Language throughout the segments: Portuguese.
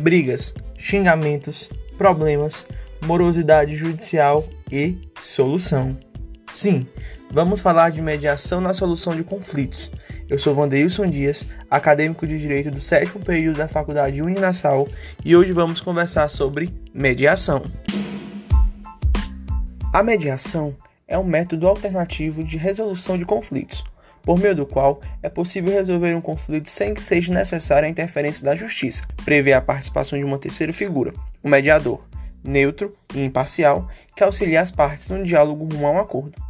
brigas, xingamentos, problemas, morosidade judicial e solução. Sim, vamos falar de mediação na solução de conflitos. Eu sou Vandeilson Dias, acadêmico de Direito do sétimo período da Faculdade Uninassal, e hoje vamos conversar sobre mediação. A mediação é um método alternativo de resolução de conflitos, por meio do qual é possível resolver um conflito sem que seja necessária a interferência da justiça. Prevê a participação de uma terceira figura, o mediador, neutro e imparcial, que auxilia as partes no diálogo rumo a um acordo.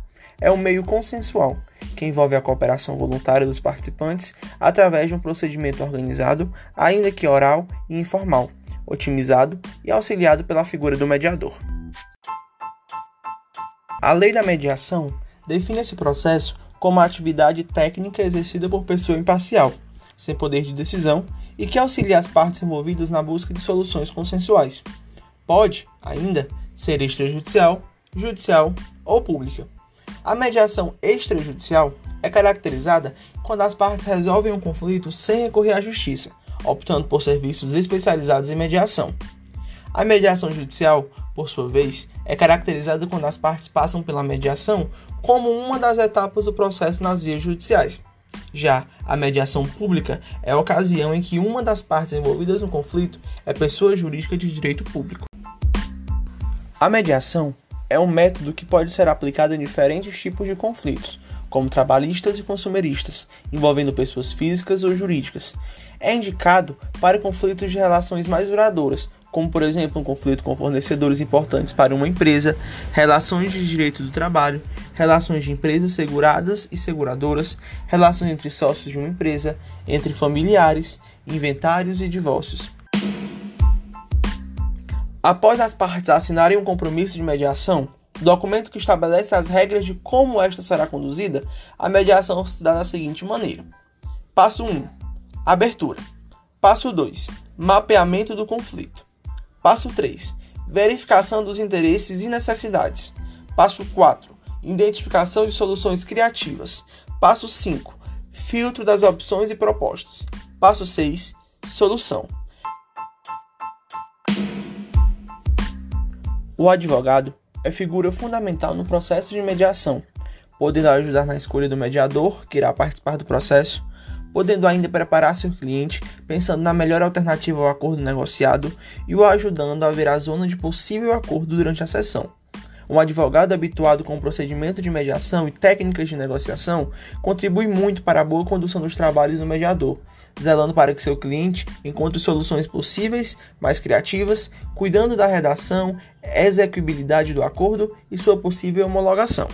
É um meio consensual, que envolve a cooperação voluntária dos participantes através de um procedimento organizado, ainda que oral e informal, otimizado e auxiliado pela figura do mediador. A lei da mediação define esse processo como a atividade técnica exercida por pessoa imparcial, sem poder de decisão e que auxilia as partes envolvidas na busca de soluções consensuais. Pode, ainda, ser extrajudicial, judicial ou pública. A mediação extrajudicial é caracterizada quando as partes resolvem um conflito sem recorrer à justiça, optando por serviços especializados em mediação. A mediação judicial, por sua vez, é caracterizada quando as partes passam pela mediação como uma das etapas do processo nas vias judiciais. Já a mediação pública é a ocasião em que uma das partes envolvidas no conflito é pessoa jurídica de direito público. A mediação é um método que pode ser aplicado em diferentes tipos de conflitos, como trabalhistas e consumeristas, envolvendo pessoas físicas ou jurídicas. É indicado para conflitos de relações mais duradouras, como por exemplo um conflito com fornecedores importantes para uma empresa, relações de direito do trabalho, relações de empresas seguradas e seguradoras, relações entre sócios de uma empresa, entre familiares, inventários e divórcios. Após as partes assinarem um compromisso de mediação, documento que estabelece as regras de como esta será conduzida, a mediação se dá da seguinte maneira: Passo 1: Abertura. Passo 2: Mapeamento do conflito. Passo 3. Verificação dos interesses e necessidades. Passo 4. Identificação de soluções criativas. Passo 5. Filtro das opções e propostas. Passo 6. Solução. O advogado é figura fundamental no processo de mediação, podendo ajudar na escolha do mediador que irá participar do processo, podendo ainda preparar seu cliente pensando na melhor alternativa ao acordo negociado e o ajudando a ver a zona de possível acordo durante a sessão. Um advogado habituado com o procedimento de mediação e técnicas de negociação contribui muito para a boa condução dos trabalhos do mediador, zelando para que seu cliente encontre soluções possíveis, mais criativas, cuidando da redação, execuibilidade do acordo e sua possível homologação.